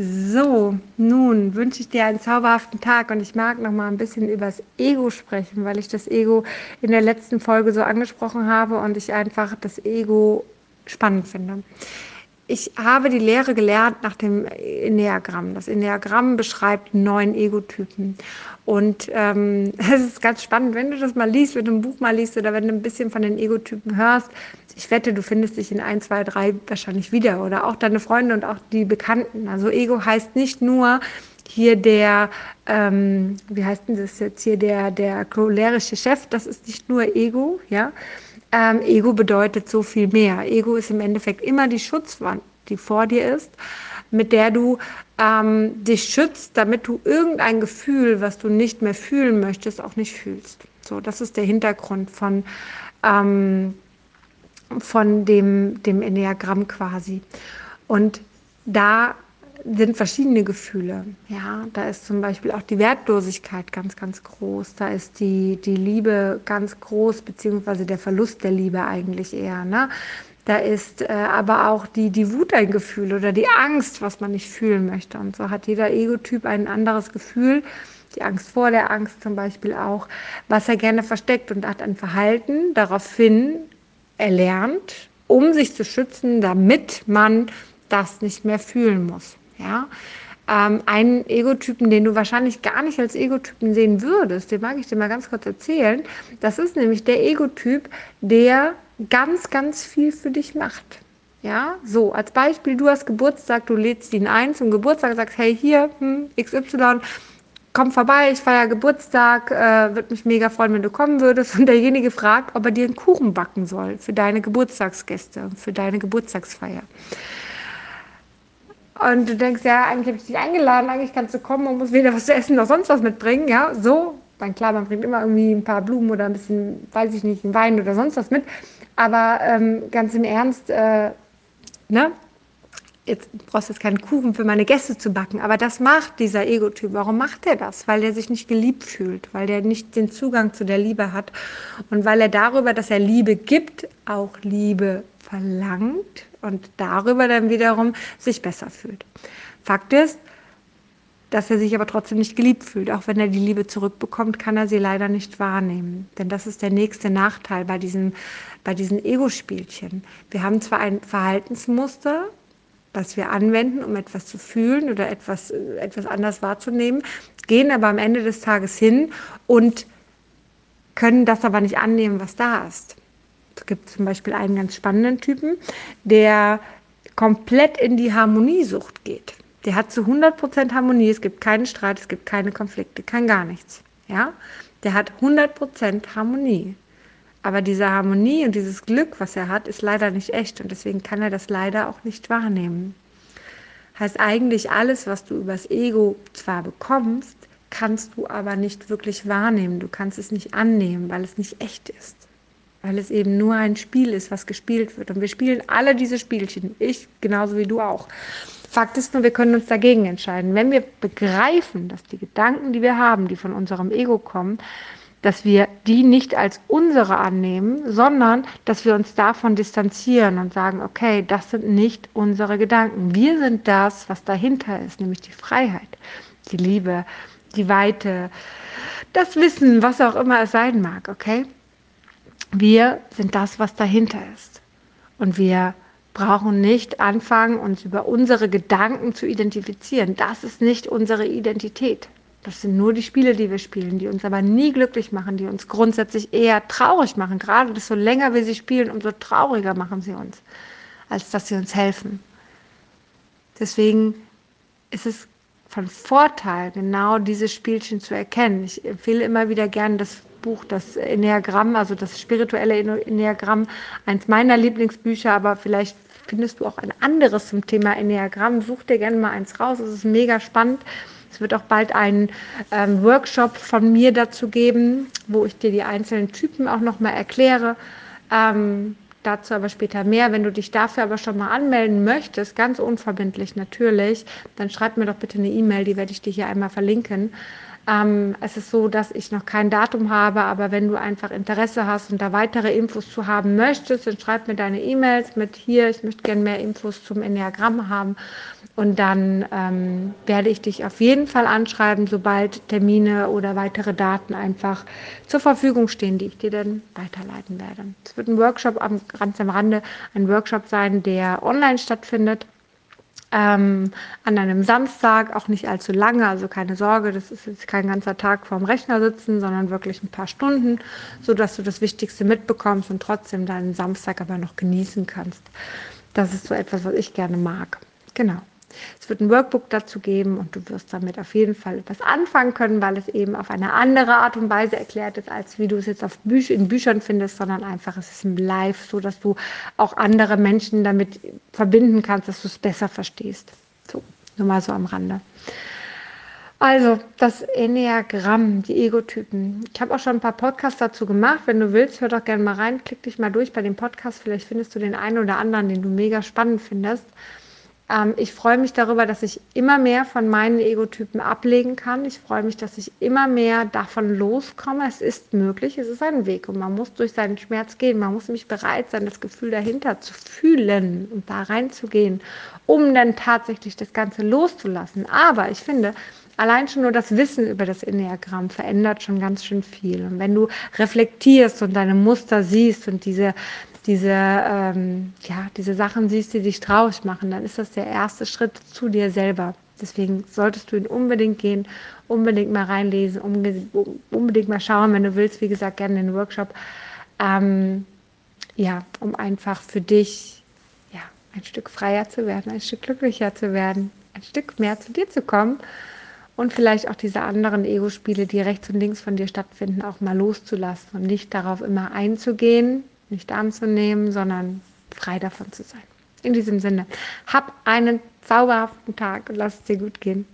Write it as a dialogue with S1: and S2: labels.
S1: So, nun wünsche ich dir einen zauberhaften Tag und ich mag noch mal ein bisschen über das Ego sprechen, weil ich das Ego in der letzten Folge so angesprochen habe und ich einfach das Ego spannend finde. Ich habe die Lehre gelernt nach dem Enneagramm. Das Enneagramm beschreibt neun Egotypen. Und ähm, es ist ganz spannend, wenn du das mal liest, wenn du ein Buch mal liest oder wenn du ein bisschen von den Egotypen hörst. Ich wette, du findest dich in ein, zwei, drei wahrscheinlich wieder oder auch deine Freunde und auch die Bekannten. Also Ego heißt nicht nur hier der, ähm, wie heißt denn das jetzt hier, der, der cholerische Chef, das ist nicht nur Ego, ja. Ähm, Ego bedeutet so viel mehr. Ego ist im Endeffekt immer die Schutzwand, die vor dir ist, mit der du ähm, dich schützt, damit du irgendein Gefühl, was du nicht mehr fühlen möchtest, auch nicht fühlst. So, das ist der Hintergrund von ähm, von dem, dem Enneagramm quasi. Und da sind verschiedene Gefühle. Ja, da ist zum Beispiel auch die Wertlosigkeit ganz, ganz groß. Da ist die, die Liebe ganz groß, beziehungsweise der Verlust der Liebe eigentlich eher. Ne? Da ist äh, aber auch die, die Wut ein Gefühl oder die Angst, was man nicht fühlen möchte. Und so hat jeder Egotyp ein anderes Gefühl. Die Angst vor der Angst zum Beispiel auch, was er gerne versteckt und hat ein Verhalten daraufhin erlernt, um sich zu schützen, damit man das nicht mehr fühlen muss. Ja? Ähm, einen Egotypen, den du wahrscheinlich gar nicht als Egotypen sehen würdest, den mag ich dir mal ganz kurz erzählen. Das ist nämlich der Egotyp, der ganz, ganz viel für dich macht. Ja, so als Beispiel, du hast Geburtstag, du lädst ihn ein zum Geburtstag, sagst, hey, hier, hm, XY, komm vorbei, ich feiere Geburtstag, äh, würde mich mega freuen, wenn du kommen würdest. Und derjenige fragt, ob er dir einen Kuchen backen soll für deine Geburtstagsgäste, für deine Geburtstagsfeier. Und du denkst, ja, eigentlich habe ich dich eingeladen, eigentlich kannst du kommen und musst weder was zu essen noch sonst was mitbringen, ja, so. Dann klar, man bringt immer irgendwie ein paar Blumen oder ein bisschen, weiß ich nicht, einen Wein oder sonst was mit. Aber ähm, ganz im Ernst, äh, ne, jetzt brauchst du jetzt keinen Kuchen für meine Gäste zu backen, aber das macht dieser Ego-Typ. Warum macht er das? Weil er sich nicht geliebt fühlt, weil er nicht den Zugang zu der Liebe hat und weil er darüber, dass er Liebe gibt, auch Liebe verlangt und darüber dann wiederum sich besser fühlt. Fakt ist, dass er sich aber trotzdem nicht geliebt fühlt. Auch wenn er die Liebe zurückbekommt, kann er sie leider nicht wahrnehmen. Denn das ist der nächste Nachteil bei, diesem, bei diesen Ego-Spielchen. Wir haben zwar ein Verhaltensmuster, was wir anwenden, um etwas zu fühlen oder etwas, etwas anders wahrzunehmen, gehen aber am Ende des Tages hin und können das aber nicht annehmen, was da ist. Es gibt zum Beispiel einen ganz spannenden Typen, der komplett in die Harmoniesucht geht. Der hat zu 100% Harmonie, es gibt keinen Streit, es gibt keine Konflikte, kein gar nichts. Ja? Der hat 100% Harmonie. Aber diese Harmonie und dieses Glück, was er hat, ist leider nicht echt und deswegen kann er das leider auch nicht wahrnehmen. Heißt eigentlich alles, was du übers Ego zwar bekommst, kannst du aber nicht wirklich wahrnehmen. Du kannst es nicht annehmen, weil es nicht echt ist. Weil es eben nur ein Spiel ist, was gespielt wird. Und wir spielen alle diese Spielchen. Ich genauso wie du auch. Fakt ist nur, wir können uns dagegen entscheiden. Wenn wir begreifen, dass die Gedanken, die wir haben, die von unserem Ego kommen, dass wir die nicht als unsere annehmen, sondern dass wir uns davon distanzieren und sagen, okay, das sind nicht unsere Gedanken. Wir sind das, was dahinter ist, nämlich die Freiheit, die Liebe, die Weite, das Wissen, was auch immer es sein mag, okay? Wir sind das, was dahinter ist. Und wir brauchen nicht anfangen, uns über unsere Gedanken zu identifizieren. Das ist nicht unsere Identität. Das sind nur die Spiele, die wir spielen, die uns aber nie glücklich machen, die uns grundsätzlich eher traurig machen. Gerade desto länger wir sie spielen, umso trauriger machen sie uns, als dass sie uns helfen. Deswegen ist es von Vorteil, genau diese Spielchen zu erkennen. Ich empfehle immer wieder gerne das Buch, das Enneagramm, also das spirituelle Enneagramm, eins meiner Lieblingsbücher, aber vielleicht findest du auch ein anderes zum Thema Enneagramm. Such dir gerne mal eins raus, es ist mega spannend. Es wird auch bald einen ähm, Workshop von mir dazu geben, wo ich dir die einzelnen Typen auch nochmal erkläre. Ähm, dazu aber später mehr. Wenn du dich dafür aber schon mal anmelden möchtest, ganz unverbindlich natürlich, dann schreib mir doch bitte eine E-Mail, die werde ich dir hier einmal verlinken. Ähm, es ist so, dass ich noch kein Datum habe, aber wenn du einfach Interesse hast und da weitere Infos zu haben möchtest, dann schreib mir deine E-Mails mit hier, ich möchte gerne mehr Infos zum Enneagramm haben. Und dann ähm, werde ich dich auf jeden Fall anschreiben, sobald Termine oder weitere Daten einfach zur Verfügung stehen, die ich dir dann weiterleiten werde. Es wird ein Workshop am, ganz am Rande, ein Workshop sein, der online stattfindet ähm, an einem Samstag, auch nicht allzu lange, also keine Sorge, das ist jetzt kein ganzer Tag vorm Rechner sitzen, sondern wirklich ein paar Stunden, sodass du das Wichtigste mitbekommst und trotzdem deinen Samstag aber noch genießen kannst. Das ist so etwas, was ich gerne mag. Genau. Es wird ein Workbook dazu geben und du wirst damit auf jeden Fall etwas anfangen können, weil es eben auf eine andere Art und Weise erklärt ist, als wie du es jetzt auf Büch in Büchern findest, sondern einfach es ist im Live, so dass du auch andere Menschen damit verbinden kannst, dass du es besser verstehst. So, nur mal so am Rande. Also, das Enneagramm, die Egotypen. Ich habe auch schon ein paar Podcasts dazu gemacht. Wenn du willst, hör doch gerne mal rein. Klick dich mal durch bei dem Podcast. Vielleicht findest du den einen oder anderen, den du mega spannend findest. Ähm, ich freue mich darüber, dass ich immer mehr von meinen Egotypen ablegen kann. Ich freue mich, dass ich immer mehr davon loskomme. Es ist möglich, es ist ein Weg und man muss durch seinen Schmerz gehen. Man muss nämlich bereit sein, das Gefühl dahinter zu fühlen und da reinzugehen, um dann tatsächlich das Ganze loszulassen. Aber ich finde, allein schon nur das Wissen über das Enneagramm verändert schon ganz schön viel. Und wenn du reflektierst und deine Muster siehst und diese diese, ähm, ja, diese Sachen siehst, die dich traurig machen, dann ist das der erste Schritt zu dir selber. Deswegen solltest du ihn unbedingt gehen, unbedingt mal reinlesen, unbedingt mal schauen, wenn du willst, wie gesagt, gerne den Workshop. Ähm, ja, um einfach für dich ja, ein Stück freier zu werden, ein Stück glücklicher zu werden, ein Stück mehr zu dir zu kommen und vielleicht auch diese anderen Ego-Spiele, die rechts und links von dir stattfinden, auch mal loszulassen und nicht darauf immer einzugehen, nicht anzunehmen, sondern frei davon zu sein. In diesem Sinne, hab einen zauberhaften Tag und lass es dir gut gehen.